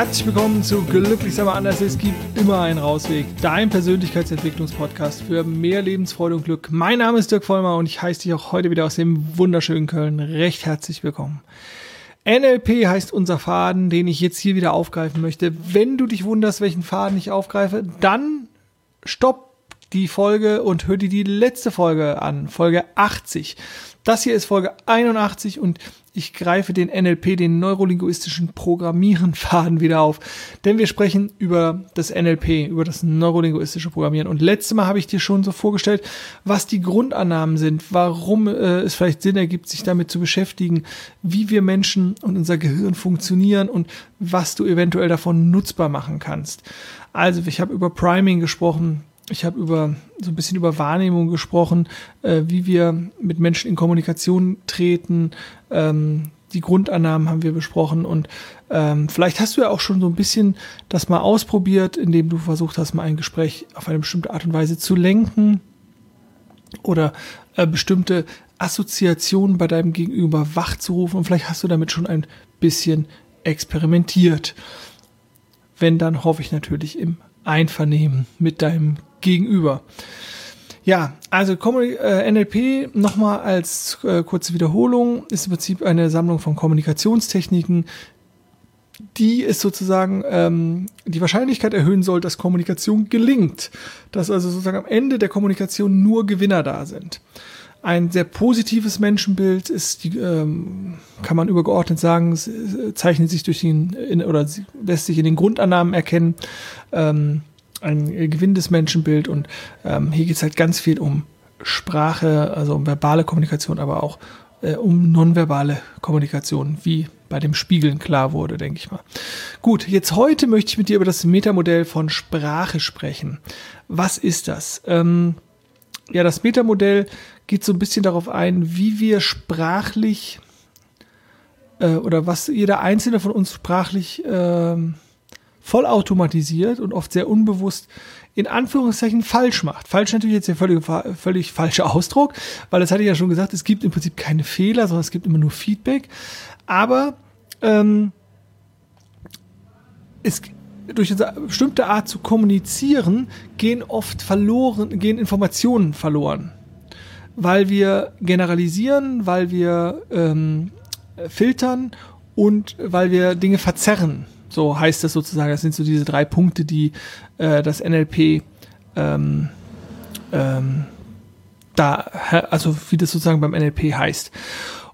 Herzlich willkommen zu Glücklich aber anders. Es gibt immer einen Rausweg. Dein Persönlichkeitsentwicklungspodcast für mehr Lebensfreude und Glück. Mein Name ist Dirk Vollmer und ich heiße dich auch heute wieder aus dem wunderschönen Köln recht herzlich willkommen. NLP heißt unser Faden, den ich jetzt hier wieder aufgreifen möchte. Wenn du dich wunderst, welchen Faden ich aufgreife, dann stopp die Folge und hör dir die letzte Folge an, Folge 80. Das hier ist Folge 81 und ich greife den NLP, den neurolinguistischen Programmierenfaden wieder auf. Denn wir sprechen über das NLP, über das neurolinguistische Programmieren. Und letztes Mal habe ich dir schon so vorgestellt, was die Grundannahmen sind, warum äh, es vielleicht Sinn ergibt, sich damit zu beschäftigen, wie wir Menschen und unser Gehirn funktionieren und was du eventuell davon nutzbar machen kannst. Also, ich habe über Priming gesprochen, ich habe über so ein bisschen über Wahrnehmung gesprochen, äh, wie wir mit Menschen in Kommunikation treten. Ähm, die Grundannahmen haben wir besprochen und ähm, vielleicht hast du ja auch schon so ein bisschen das mal ausprobiert, indem du versucht hast, mal ein Gespräch auf eine bestimmte Art und Weise zu lenken oder äh, bestimmte Assoziationen bei deinem Gegenüber wachzurufen und vielleicht hast du damit schon ein bisschen experimentiert. Wenn, dann hoffe ich natürlich im Einvernehmen mit deinem gegenüber. Ja, also äh, NLP nochmal als äh, kurze Wiederholung ist im Prinzip eine Sammlung von Kommunikationstechniken, die es sozusagen ähm, die Wahrscheinlichkeit erhöhen soll, dass Kommunikation gelingt, dass also sozusagen am Ende der Kommunikation nur Gewinner da sind. Ein sehr positives Menschenbild ist, die, ähm, kann man übergeordnet sagen, zeichnet sich durch den in, oder lässt sich in den Grundannahmen erkennen. Ähm, ein gewinnendes Menschenbild und ähm, hier geht es halt ganz viel um Sprache, also um verbale Kommunikation, aber auch äh, um nonverbale Kommunikation, wie bei dem Spiegeln klar wurde, denke ich mal. Gut, jetzt heute möchte ich mit dir über das Metamodell von Sprache sprechen. Was ist das? Ähm, ja, das Metamodell geht so ein bisschen darauf ein, wie wir sprachlich äh, oder was jeder einzelne von uns sprachlich äh, vollautomatisiert und oft sehr unbewusst in Anführungszeichen falsch macht. Falsch natürlich jetzt der völlig, völlig falsche Ausdruck, weil das hatte ich ja schon gesagt, es gibt im Prinzip keine Fehler, sondern es gibt immer nur Feedback. Aber ähm, es, durch eine bestimmte Art zu kommunizieren gehen oft verloren, gehen Informationen verloren. Weil wir generalisieren, weil wir ähm, filtern und weil wir Dinge verzerren. So heißt das sozusagen. Das sind so diese drei Punkte, die äh, das NLP ähm, ähm, da, also wie das sozusagen beim NLP heißt.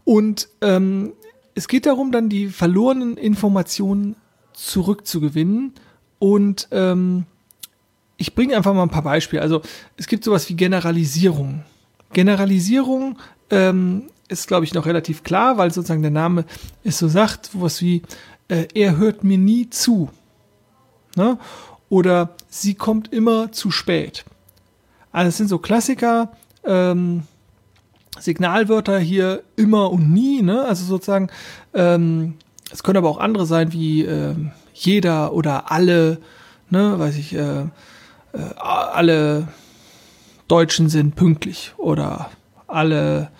Und ähm, es geht darum, dann die verlorenen Informationen zurückzugewinnen. Und ähm, ich bringe einfach mal ein paar Beispiele. Also es gibt sowas wie Generalisierung. Generalisierung ähm, ist, glaube ich, noch relativ klar, weil sozusagen der Name es so sagt, was wie äh, er hört mir nie zu. Ne? Oder sie kommt immer zu spät. Also es sind so Klassiker, ähm, Signalwörter hier immer und nie, ne? Also sozusagen, ähm, es können aber auch andere sein wie ähm, jeder oder alle, ne, weiß ich, äh, äh, alle Deutschen sind pünktlich oder alle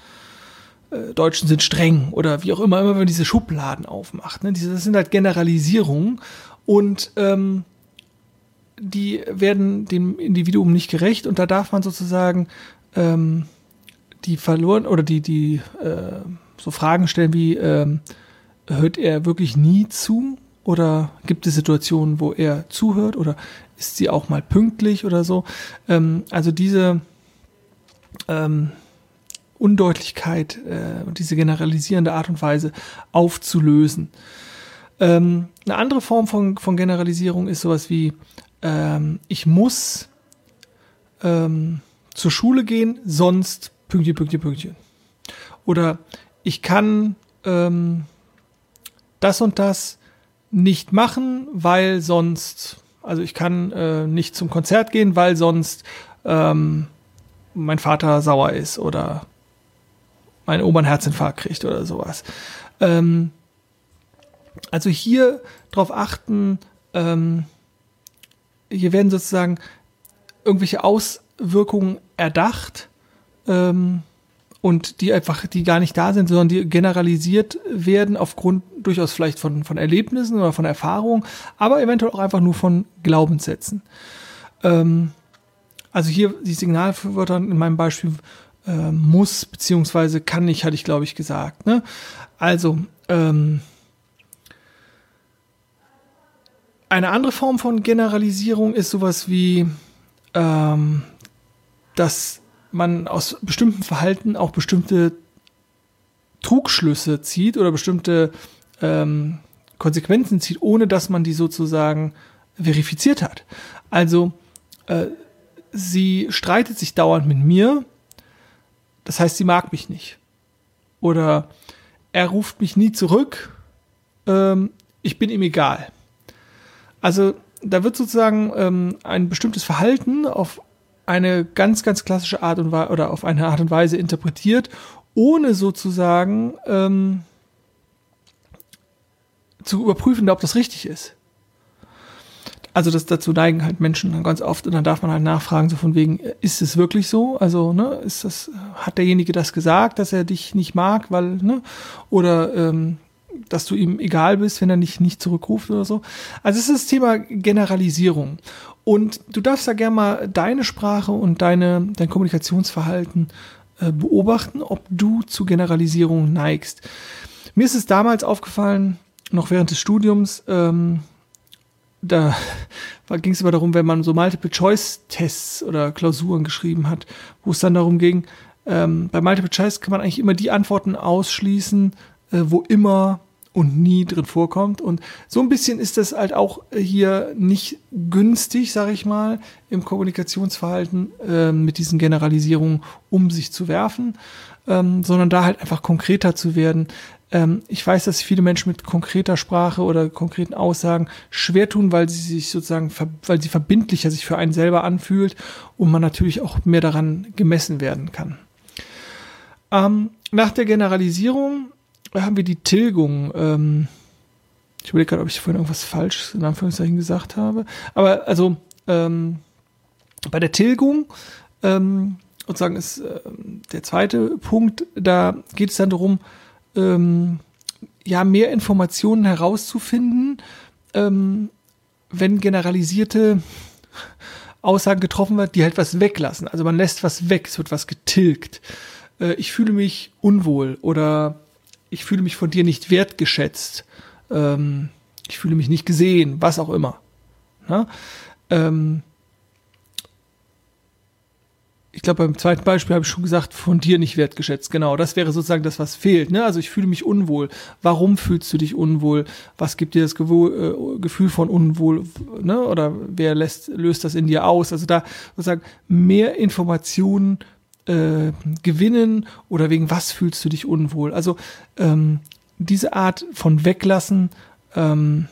äh, Deutschen sind streng oder wie auch immer, immer wenn man diese Schubladen aufmacht. Ne? Diese, das sind halt Generalisierungen und ähm, die werden dem Individuum nicht gerecht und da darf man sozusagen ähm, die verloren oder die, die äh, so Fragen stellen wie, ähm, hört er wirklich nie zu? Oder gibt es Situationen, wo er zuhört? Oder ist sie auch mal pünktlich oder so? Ähm, also diese ähm, Undeutlichkeit äh, und diese generalisierende Art und Weise aufzulösen. Ähm, eine andere Form von, von Generalisierung ist sowas wie, ähm, ich muss ähm, zur Schule gehen, sonst Pünktchen, Pünktchen, Pünktchen. Oder ich kann ähm, das und das nicht machen, weil sonst, also ich kann äh, nicht zum Konzert gehen, weil sonst ähm, mein Vater sauer ist oder meine Oma einen Herzinfarkt kriegt oder sowas. Ähm, also hier darauf achten, ähm, hier werden sozusagen irgendwelche Auswirkungen erdacht ähm, und die einfach, die gar nicht da sind, sondern die generalisiert werden aufgrund durchaus vielleicht von, von Erlebnissen oder von Erfahrungen, aber eventuell auch einfach nur von Glaubenssätzen. Ähm, also hier die Signalwörter in meinem Beispiel äh, muss beziehungsweise kann nicht, hatte ich glaube ich gesagt. Ne? Also ähm, eine andere Form von Generalisierung ist sowas wie, ähm, dass man aus bestimmten Verhalten auch bestimmte Trugschlüsse zieht oder bestimmte ähm, Konsequenzen zieht, ohne dass man die sozusagen verifiziert hat. Also äh, sie streitet sich dauernd mit mir, das heißt, sie mag mich nicht. Oder er ruft mich nie zurück, ähm, ich bin ihm egal. Also da wird sozusagen ähm, ein bestimmtes Verhalten auf eine ganz, ganz klassische Art und Weise oder auf eine Art und Weise interpretiert, ohne sozusagen ähm, zu überprüfen, ob das richtig ist. Also das dazu neigen halt Menschen dann ganz oft und dann darf man halt nachfragen, so von wegen, ist es wirklich so? Also, ne, ist das, hat derjenige das gesagt, dass er dich nicht mag, weil, ne? Oder ähm, dass du ihm egal bist, wenn er nicht, nicht zurückruft oder so. Also es ist das Thema Generalisierung. Und du darfst da gerne mal deine Sprache und deine, dein Kommunikationsverhalten äh, beobachten, ob du zu Generalisierung neigst. Mir ist es damals aufgefallen, noch während des Studiums, ähm, da ging es immer darum, wenn man so Multiple-Choice-Tests oder Klausuren geschrieben hat, wo es dann darum ging, ähm, bei Multiple Choice kann man eigentlich immer die Antworten ausschließen, äh, wo immer und nie drin vorkommt. Und so ein bisschen ist das halt auch hier nicht günstig, sage ich mal, im Kommunikationsverhalten äh, mit diesen Generalisierungen um sich zu werfen, ähm, sondern da halt einfach konkreter zu werden. Ähm, ich weiß, dass viele Menschen mit konkreter Sprache oder konkreten Aussagen schwer tun, weil sie sich sozusagen, weil sie verbindlicher sich für einen selber anfühlt und man natürlich auch mehr daran gemessen werden kann. Ähm, nach der Generalisierung haben wir die Tilgung. Ähm, ich überlege gerade, ob ich vorhin irgendwas falsch in Anführungszeichen gesagt habe. Aber also ähm, bei der Tilgung, ähm, sozusagen ist äh, der zweite Punkt, da geht es dann darum, ähm, ja, mehr Informationen herauszufinden, ähm, wenn generalisierte Aussagen getroffen wird, die halt was weglassen. Also man lässt was weg, es wird was getilgt. Äh, ich fühle mich unwohl oder ich fühle mich von dir nicht wertgeschätzt, ähm, ich fühle mich nicht gesehen, was auch immer. Ähm, ich glaube, beim zweiten Beispiel habe ich schon gesagt, von dir nicht wertgeschätzt. Genau, das wäre sozusagen das, was fehlt. Ne? Also ich fühle mich unwohl. Warum fühlst du dich unwohl? Was gibt dir das äh, Gefühl von unwohl? Ne? Oder wer lässt, löst das in dir aus? Also da sozusagen mehr Informationen äh, gewinnen oder wegen was fühlst du dich unwohl. Also ähm, diese Art von Weglassen, ähm,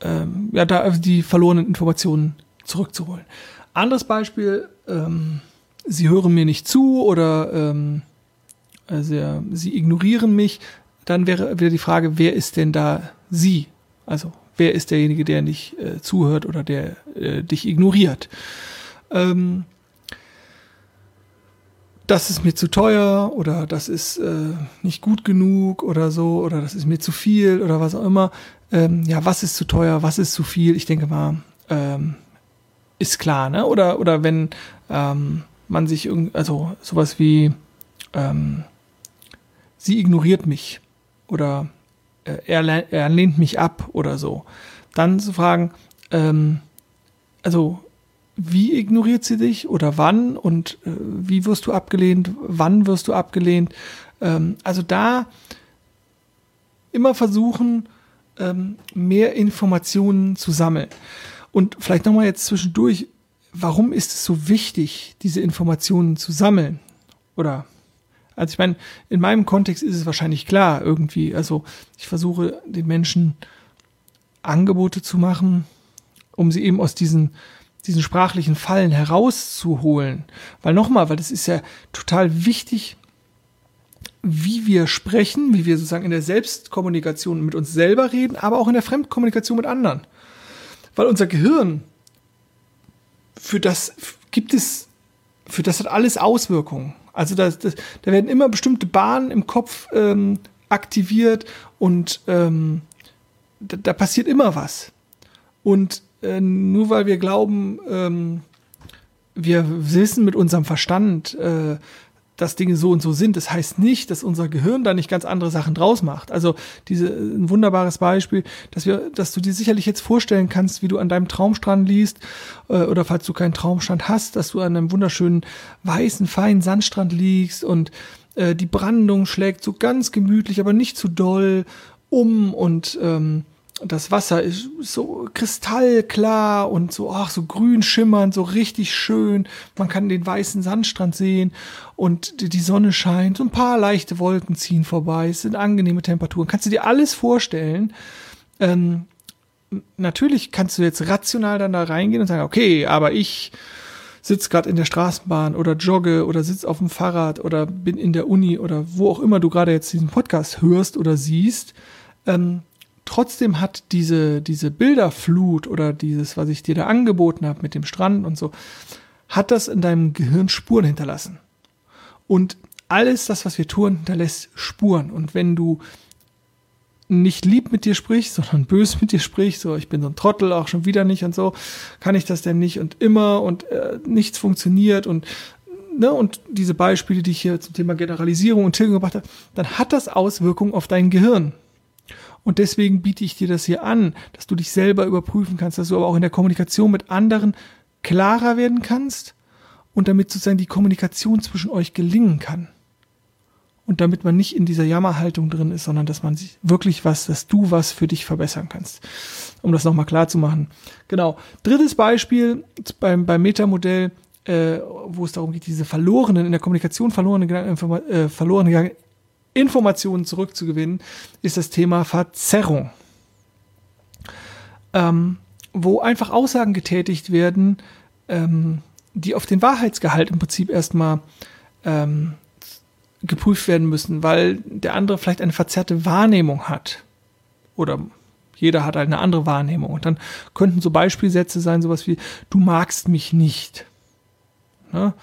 ähm, ja, da die verlorenen Informationen zurückzuholen. Anderes Beispiel, ähm, sie hören mir nicht zu oder ähm, also, sie ignorieren mich, dann wäre wieder die Frage, wer ist denn da sie? Also wer ist derjenige, der nicht äh, zuhört oder der äh, dich ignoriert? Ähm, das ist mir zu teuer oder das ist äh, nicht gut genug oder so oder das ist mir zu viel oder was auch immer. Ähm, ja, was ist zu teuer, was ist zu viel? Ich denke mal, ähm, ist klar, ne? Oder, oder wenn ähm, man sich irgendwie, also sowas wie ähm, sie ignoriert mich oder äh, er, er lehnt mich ab oder so, dann zu fragen, ähm, also wie ignoriert sie dich oder wann und äh, wie wirst du abgelehnt, wann wirst du abgelehnt. Ähm, also da immer versuchen, ähm, mehr Informationen zu sammeln. Und vielleicht nochmal jetzt zwischendurch, warum ist es so wichtig, diese Informationen zu sammeln? Oder, also ich meine, in meinem Kontext ist es wahrscheinlich klar irgendwie. Also ich versuche den Menschen Angebote zu machen, um sie eben aus diesen diesen sprachlichen Fallen herauszuholen. Weil nochmal, weil das ist ja total wichtig, wie wir sprechen, wie wir sozusagen in der Selbstkommunikation mit uns selber reden, aber auch in der Fremdkommunikation mit anderen. Weil unser Gehirn, für das gibt es, für das hat alles Auswirkungen. Also da, das, da werden immer bestimmte Bahnen im Kopf ähm, aktiviert und ähm, da, da, passiert immer was. Und äh, nur weil wir glauben, ähm, wir wissen mit unserem Verstand, äh, dass Dinge so und so sind. Das heißt nicht, dass unser Gehirn da nicht ganz andere Sachen draus macht. Also diese ein wunderbares Beispiel, dass wir, dass du dir sicherlich jetzt vorstellen kannst, wie du an deinem Traumstrand liest äh, oder falls du keinen Traumstrand hast, dass du an einem wunderschönen weißen feinen Sandstrand liegst und äh, die Brandung schlägt so ganz gemütlich, aber nicht zu doll um und ähm, das Wasser ist so kristallklar und so, ach, so grün schimmernd, so richtig schön. Man kann den weißen Sandstrand sehen und die Sonne scheint. So ein paar leichte Wolken ziehen vorbei. Es sind angenehme Temperaturen. Kannst du dir alles vorstellen? Ähm, natürlich kannst du jetzt rational dann da reingehen und sagen, okay, aber ich sitze gerade in der Straßenbahn oder jogge oder sitze auf dem Fahrrad oder bin in der Uni oder wo auch immer du gerade jetzt diesen Podcast hörst oder siehst. Ähm, trotzdem hat diese, diese Bilderflut oder dieses, was ich dir da angeboten habe mit dem Strand und so, hat das in deinem Gehirn Spuren hinterlassen. Und alles das, was wir tun, hinterlässt Spuren. Und wenn du nicht lieb mit dir sprichst, sondern bös mit dir sprichst, so ich bin so ein Trottel, auch schon wieder nicht und so, kann ich das denn nicht und immer und äh, nichts funktioniert und ne, und diese Beispiele, die ich hier zum Thema Generalisierung und Tilgung gebracht habe, dann hat das Auswirkungen auf dein Gehirn. Und deswegen biete ich dir das hier an, dass du dich selber überprüfen kannst, dass du aber auch in der Kommunikation mit anderen klarer werden kannst und damit sozusagen die Kommunikation zwischen euch gelingen kann. Und damit man nicht in dieser Jammerhaltung drin ist, sondern dass man sich wirklich was, dass du was für dich verbessern kannst. Um das nochmal klar zu machen. Genau. Drittes Beispiel beim, beim Metamodell, äh, wo es darum geht, diese verlorenen, in der Kommunikation verlorene, äh, verlorene Informationen zurückzugewinnen, ist das Thema Verzerrung. Ähm, wo einfach Aussagen getätigt werden, ähm, die auf den Wahrheitsgehalt im Prinzip erstmal ähm, geprüft werden müssen, weil der andere vielleicht eine verzerrte Wahrnehmung hat. Oder jeder hat halt eine andere Wahrnehmung. Und dann könnten so Beispielsätze sein, sowas wie, du magst mich nicht. Ne?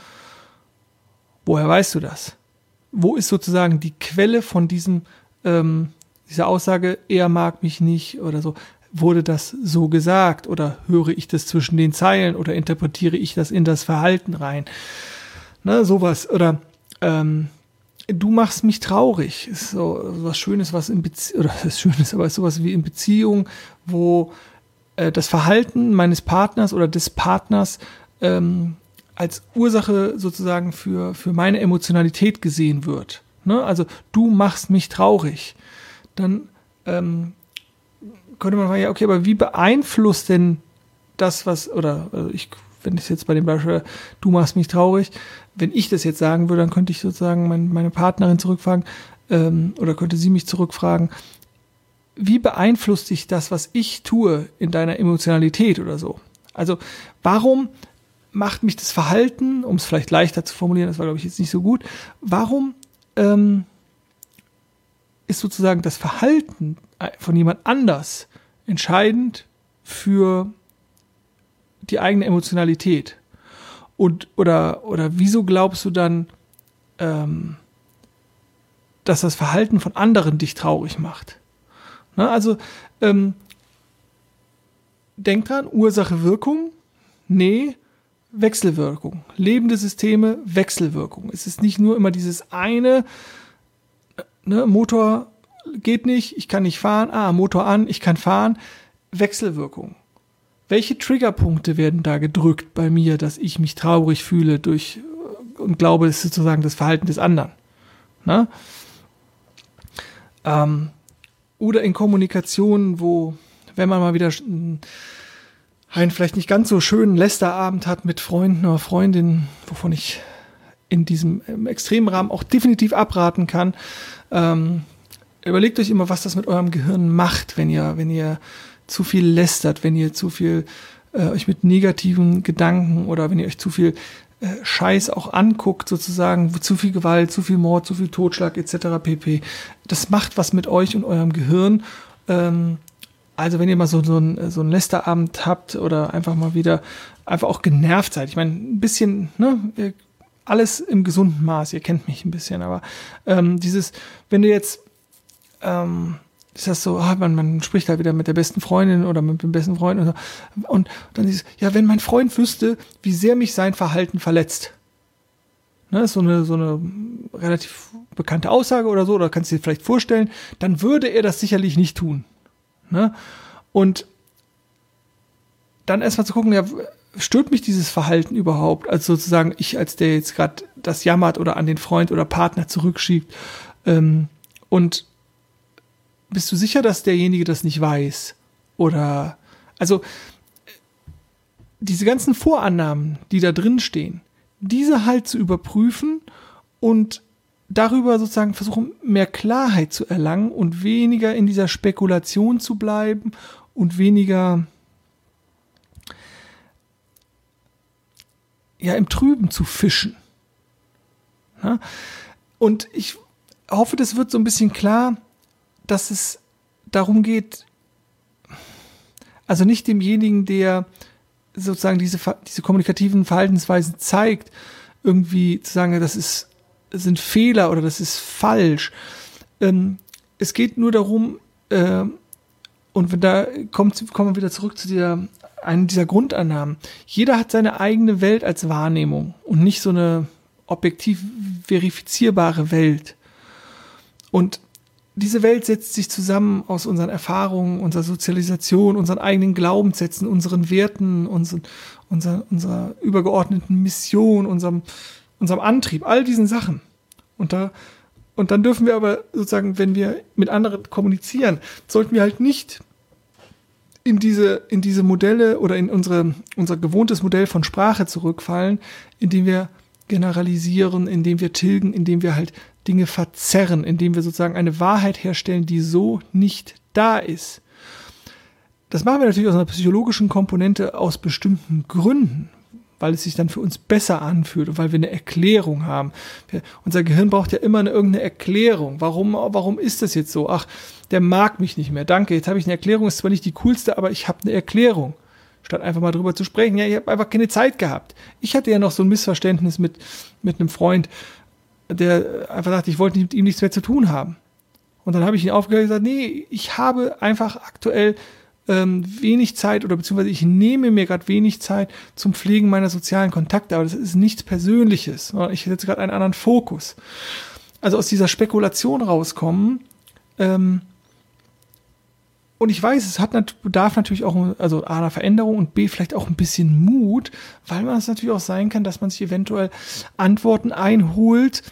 Woher weißt du das? Wo ist sozusagen die Quelle von diesem, ähm, dieser Aussage, er mag mich nicht oder so? Wurde das so gesagt oder höre ich das zwischen den Zeilen oder interpretiere ich das in das Verhalten rein? Ne, sowas. Oder ähm, du machst mich traurig. Ist so was Schönes, was in Beziehung, oder das Schönes, aber ist sowas wie in Beziehung, wo äh, das Verhalten meines Partners oder des Partners ähm, als Ursache sozusagen für, für meine Emotionalität gesehen wird. Ne? Also du machst mich traurig. Dann ähm, könnte man fragen, ja, okay, aber wie beeinflusst denn das, was, oder also ich, wenn ich jetzt bei dem Beispiel, du machst mich traurig, wenn ich das jetzt sagen würde, dann könnte ich sozusagen mein, meine Partnerin zurückfragen, ähm, oder könnte sie mich zurückfragen, wie beeinflusst dich das, was ich tue, in deiner Emotionalität oder so? Also warum macht mich das Verhalten, um es vielleicht leichter zu formulieren, das war, glaube ich, jetzt nicht so gut, warum ähm, ist sozusagen das Verhalten von jemand anders entscheidend für die eigene Emotionalität? Und oder oder wieso glaubst du dann, ähm, dass das Verhalten von anderen dich traurig macht? Na, also ähm, denk dran, Ursache Wirkung. Nee, Wechselwirkung. Lebende Systeme, Wechselwirkung. Es ist nicht nur immer dieses eine, ne, Motor geht nicht, ich kann nicht fahren, ah, Motor an, ich kann fahren. Wechselwirkung. Welche Triggerpunkte werden da gedrückt bei mir, dass ich mich traurig fühle durch und glaube, es ist sozusagen das Verhalten des anderen? Ne? Ähm, oder in Kommunikation, wo, wenn man mal wieder einen vielleicht nicht ganz so schönen Lästerabend hat mit Freunden oder Freundinnen, wovon ich in diesem extremen Rahmen auch definitiv abraten kann. Ähm, überlegt euch immer, was das mit eurem Gehirn macht, wenn ihr, wenn ihr zu viel lästert, wenn ihr zu viel äh, euch mit negativen Gedanken oder wenn ihr euch zu viel äh, Scheiß auch anguckt, sozusagen, zu viel Gewalt, zu viel Mord, zu viel Totschlag etc. pp. Das macht was mit euch und eurem Gehirn. Ähm, also wenn ihr mal so, so, ein, so einen Lästerabend habt oder einfach mal wieder einfach auch genervt seid. Ich meine, ein bisschen, ne, alles im gesunden Maß. Ihr kennt mich ein bisschen, aber ähm, dieses, wenn du jetzt, ähm, ist das so, ah, man, man spricht halt wieder mit der besten Freundin oder mit dem besten Freund und, so, und dann dieses, ja, wenn mein Freund wüsste, wie sehr mich sein Verhalten verletzt. Ne, ist so eine, so eine relativ bekannte Aussage oder so, oder kannst du dir vielleicht vorstellen, dann würde er das sicherlich nicht tun. Ne? Und dann erstmal zu gucken, ja, stört mich dieses Verhalten überhaupt? Also sozusagen ich als der jetzt gerade das jammert oder an den Freund oder Partner zurückschiebt. Ähm, und bist du sicher, dass derjenige das nicht weiß? Oder also diese ganzen Vorannahmen, die da drin stehen, diese halt zu überprüfen und darüber sozusagen versuchen, mehr Klarheit zu erlangen und weniger in dieser Spekulation zu bleiben und weniger ja im Trüben zu fischen. Ja? Und ich hoffe, das wird so ein bisschen klar, dass es darum geht, also nicht demjenigen, der sozusagen diese, diese kommunikativen Verhaltensweisen zeigt, irgendwie zu sagen, das ist, sind Fehler oder das ist falsch. Ähm, es geht nur darum, äh, und wenn da kommt, kommen wir wieder zurück zu dieser einen dieser Grundannahmen. Jeder hat seine eigene Welt als Wahrnehmung und nicht so eine objektiv verifizierbare Welt. Und diese Welt setzt sich zusammen aus unseren Erfahrungen, unserer Sozialisation, unseren eigenen Glaubenssätzen, unseren Werten, unseren, unserer, unserer übergeordneten Mission, unserem, unserem Antrieb, all diesen Sachen. Und da, und dann dürfen wir aber sozusagen, wenn wir mit anderen kommunizieren, sollten wir halt nicht in diese, in diese Modelle oder in unsere, unser gewohntes Modell von Sprache zurückfallen, indem wir generalisieren, indem wir tilgen, indem wir halt Dinge verzerren, indem wir sozusagen eine Wahrheit herstellen, die so nicht da ist. Das machen wir natürlich aus einer psychologischen Komponente aus bestimmten Gründen, weil es sich dann für uns besser anfühlt und weil wir eine Erklärung haben. Wir, unser Gehirn braucht ja immer eine, irgendeine Erklärung. Warum, warum ist das jetzt so? Ach, der mag mich nicht mehr. Danke, jetzt habe ich eine Erklärung, ist zwar nicht die coolste, aber ich habe eine Erklärung. Statt einfach mal drüber zu sprechen. Ja, ich habe einfach keine Zeit gehabt. Ich hatte ja noch so ein Missverständnis mit, mit einem Freund, der einfach sagte, ich wollte mit ihm nichts mehr zu tun haben. Und dann habe ich ihn aufgehört und gesagt, nee, ich habe einfach aktuell ähm, wenig Zeit oder beziehungsweise ich nehme mir gerade wenig Zeit zum Pflegen meiner sozialen Kontakte, aber das ist nichts Persönliches. Ich setze gerade einen anderen Fokus. Also aus dieser Spekulation rauskommen. Ähm, und ich weiß, es hat bedarf natürlich auch also A, einer Veränderung und B, vielleicht auch ein bisschen Mut, weil man es natürlich auch sein kann, dass man sich eventuell Antworten einholt,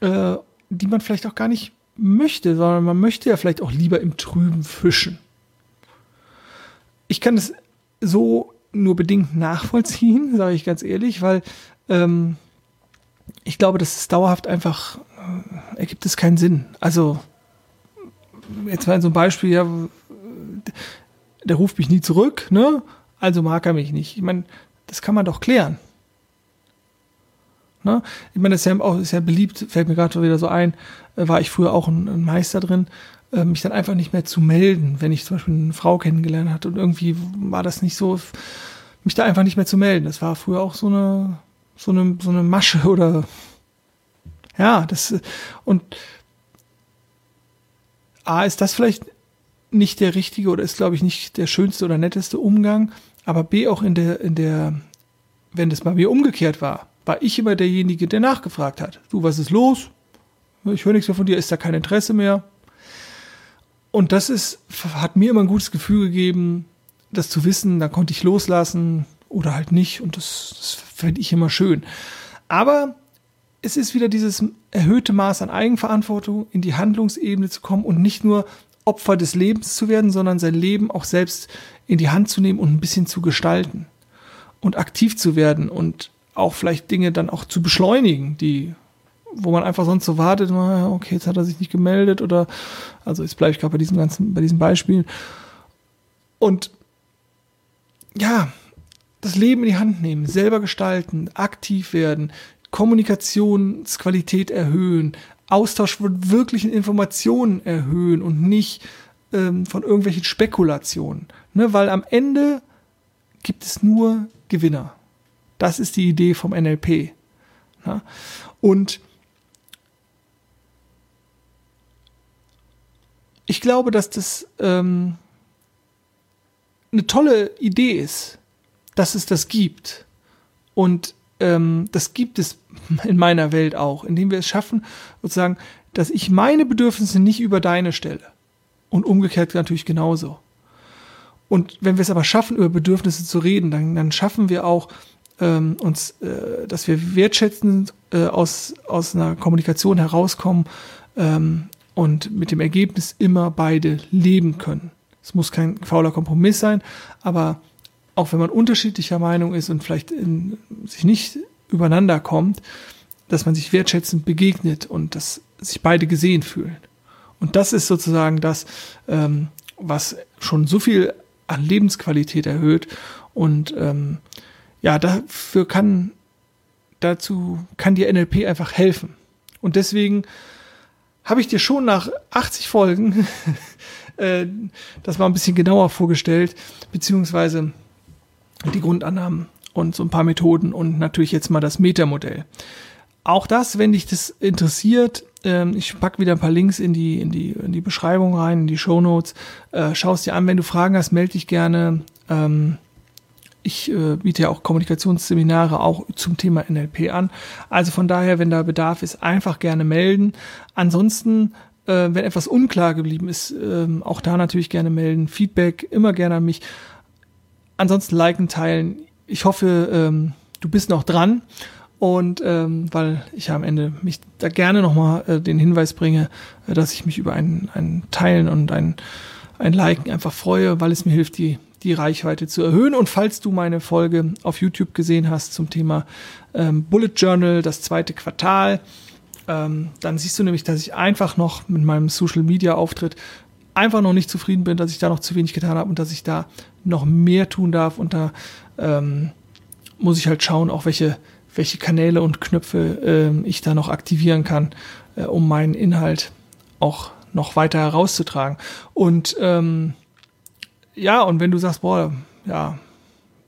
äh, die man vielleicht auch gar nicht möchte, sondern man möchte ja vielleicht auch lieber im Trüben fischen ich kann es so nur bedingt nachvollziehen, sage ich ganz ehrlich, weil ähm, ich glaube, dass es dauerhaft einfach äh, ergibt es keinen Sinn. Also jetzt mal so ein Beispiel, ja, der ruft mich nie zurück, ne? Also mag er mich nicht. Ich meine, das kann man doch klären. Ne? Ich meine, das ist ja auch ist ja beliebt, fällt mir gerade wieder so ein, äh, war ich früher auch ein, ein Meister drin, mich dann einfach nicht mehr zu melden, wenn ich zum Beispiel eine Frau kennengelernt hatte und irgendwie war das nicht so, mich da einfach nicht mehr zu melden. Das war früher auch so eine, so eine, so eine Masche oder ja, das und A, ist das vielleicht nicht der richtige oder ist, glaube ich, nicht der schönste oder netteste Umgang, aber B, auch in der, in der, wenn das bei mir umgekehrt war, war ich immer derjenige, der nachgefragt hat. Du, was ist los? Ich höre nichts mehr von dir, ist da kein Interesse mehr? Und das ist, hat mir immer ein gutes Gefühl gegeben, das zu wissen, da konnte ich loslassen oder halt nicht. Und das, das fände ich immer schön. Aber es ist wieder dieses erhöhte Maß an Eigenverantwortung, in die Handlungsebene zu kommen und nicht nur Opfer des Lebens zu werden, sondern sein Leben auch selbst in die Hand zu nehmen und ein bisschen zu gestalten und aktiv zu werden und auch vielleicht Dinge dann auch zu beschleunigen, die wo man einfach sonst so wartet, okay, jetzt hat er sich nicht gemeldet oder, also jetzt bleibe ich gerade bei diesem ganzen, bei diesen Beispielen. Und ja, das Leben in die Hand nehmen, selber gestalten, aktiv werden, Kommunikationsqualität erhöhen, Austausch von wirklichen Informationen erhöhen und nicht ähm, von irgendwelchen Spekulationen. Ne? Weil am Ende gibt es nur Gewinner. Das ist die Idee vom NLP. Ja? Und ich glaube, dass das ähm, eine tolle Idee ist, dass es das gibt. Und ähm, das gibt es in meiner Welt auch, indem wir es schaffen, sozusagen, dass ich meine Bedürfnisse nicht über deine stelle. Und umgekehrt natürlich genauso. Und wenn wir es aber schaffen, über Bedürfnisse zu reden, dann, dann schaffen wir auch ähm, uns, äh, dass wir wertschätzend äh, aus, aus einer Kommunikation herauskommen ähm, und mit dem Ergebnis immer beide leben können. Es muss kein fauler Kompromiss sein, aber auch wenn man unterschiedlicher Meinung ist und vielleicht in, sich nicht übereinander kommt, dass man sich wertschätzend begegnet und dass sich beide gesehen fühlen. Und das ist sozusagen das, ähm, was schon so viel an Lebensqualität erhöht. Und ähm, ja, dafür kann dazu kann dir NLP einfach helfen. Und deswegen habe ich dir schon nach 80 Folgen äh, das mal ein bisschen genauer vorgestellt, beziehungsweise die Grundannahmen und so ein paar Methoden und natürlich jetzt mal das Metamodell. Auch das, wenn dich das interessiert, ähm, ich pack wieder ein paar Links in die, in die, in die Beschreibung rein, in die Show Notes. Äh, Schau es dir an, wenn du Fragen hast, melde dich gerne. Ähm, ich äh, biete ja auch Kommunikationsseminare auch zum Thema NLP an. Also von daher, wenn da Bedarf ist, einfach gerne melden. Ansonsten, äh, wenn etwas unklar geblieben ist, äh, auch da natürlich gerne melden. Feedback immer gerne an mich. Ansonsten liken, teilen. Ich hoffe, ähm, du bist noch dran. Und ähm, weil ich am Ende mich da gerne nochmal äh, den Hinweis bringe, äh, dass ich mich über ein, ein Teilen und ein, ein Liken einfach freue, weil es mir hilft, die, die Reichweite zu erhöhen. Und falls du meine Folge auf YouTube gesehen hast zum Thema ähm, Bullet Journal, das zweite Quartal, ähm, dann siehst du nämlich, dass ich einfach noch mit meinem Social Media Auftritt einfach noch nicht zufrieden bin, dass ich da noch zu wenig getan habe und dass ich da noch mehr tun darf. Und da ähm, muss ich halt schauen, auch welche welche Kanäle und Knöpfe äh, ich da noch aktivieren kann, äh, um meinen Inhalt auch noch weiter herauszutragen. Und ähm, ja, und wenn du sagst, boah, ja,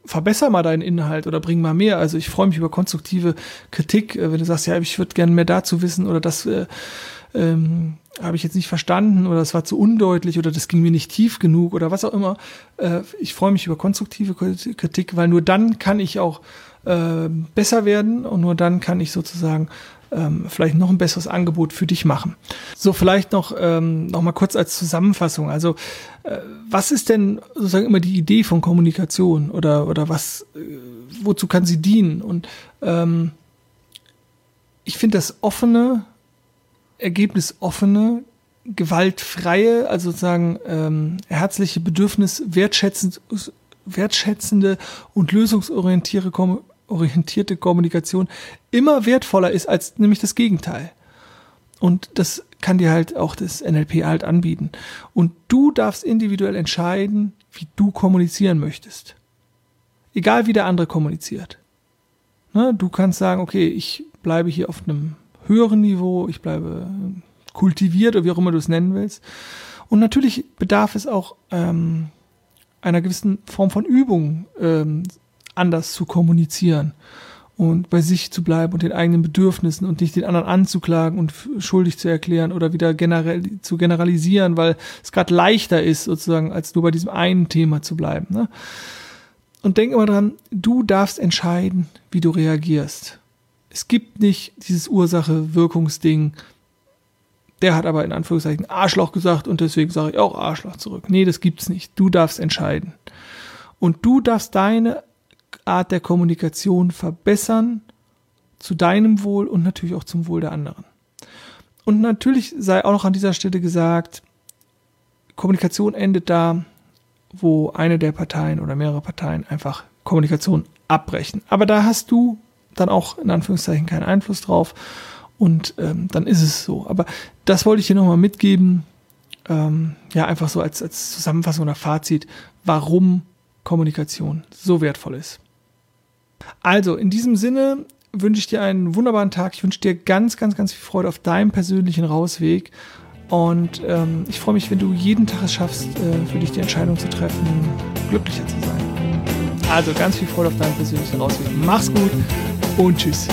verbessere mal deinen Inhalt oder bring mal mehr. Also ich freue mich über konstruktive Kritik, äh, wenn du sagst, ja, ich würde gerne mehr dazu wissen oder das äh, ähm, habe ich jetzt nicht verstanden oder das war zu undeutlich oder das ging mir nicht tief genug oder was auch immer. Äh, ich freue mich über konstruktive Kritik, weil nur dann kann ich auch äh, besser werden und nur dann kann ich sozusagen ähm, vielleicht noch ein besseres Angebot für dich machen. So, vielleicht noch, ähm, noch mal kurz als Zusammenfassung. Also, äh, was ist denn sozusagen immer die Idee von Kommunikation oder, oder was, äh, wozu kann sie dienen? Und ähm, ich finde das offene, ergebnisoffene, gewaltfreie, also sozusagen ähm, herzliche Bedürfnis, wertschätzend, wertschätzende und lösungsorientierte orientierte Kommunikation immer wertvoller ist als nämlich das Gegenteil. Und das kann dir halt auch das NLP halt anbieten. Und du darfst individuell entscheiden, wie du kommunizieren möchtest. Egal wie der andere kommuniziert. Ne, du kannst sagen, okay, ich bleibe hier auf einem höheren Niveau, ich bleibe kultiviert oder wie auch immer du es nennen willst. Und natürlich bedarf es auch ähm, einer gewissen Form von Übung, ähm, anders zu kommunizieren und bei sich zu bleiben und den eigenen Bedürfnissen und nicht den anderen anzuklagen und schuldig zu erklären oder wieder generell zu generalisieren, weil es gerade leichter ist, sozusagen, als nur bei diesem einen Thema zu bleiben. Ne? Und denk immer dran, du darfst entscheiden, wie du reagierst. Es gibt nicht dieses Ursache-Wirkungsding. Der hat aber in Anführungszeichen Arschloch gesagt und deswegen sage ich auch Arschloch zurück. Nee, das gibt's nicht. Du darfst entscheiden. Und du darfst deine Art der Kommunikation verbessern zu deinem Wohl und natürlich auch zum Wohl der anderen. Und natürlich sei auch noch an dieser Stelle gesagt, Kommunikation endet da, wo eine der Parteien oder mehrere Parteien einfach Kommunikation abbrechen. Aber da hast du dann auch in Anführungszeichen keinen Einfluss drauf und ähm, dann ist es so. Aber das wollte ich dir nochmal mitgeben, ähm, ja, einfach so als, als Zusammenfassung oder Fazit, warum Kommunikation so wertvoll ist. Also, in diesem Sinne wünsche ich dir einen wunderbaren Tag. Ich wünsche dir ganz, ganz, ganz viel Freude auf deinem persönlichen Rausweg. Und ähm, ich freue mich, wenn du jeden Tag es schaffst, äh, für dich die Entscheidung zu treffen, glücklicher zu sein. Also ganz viel Freude auf deinem persönlichen Rausweg. Mach's gut und tschüss.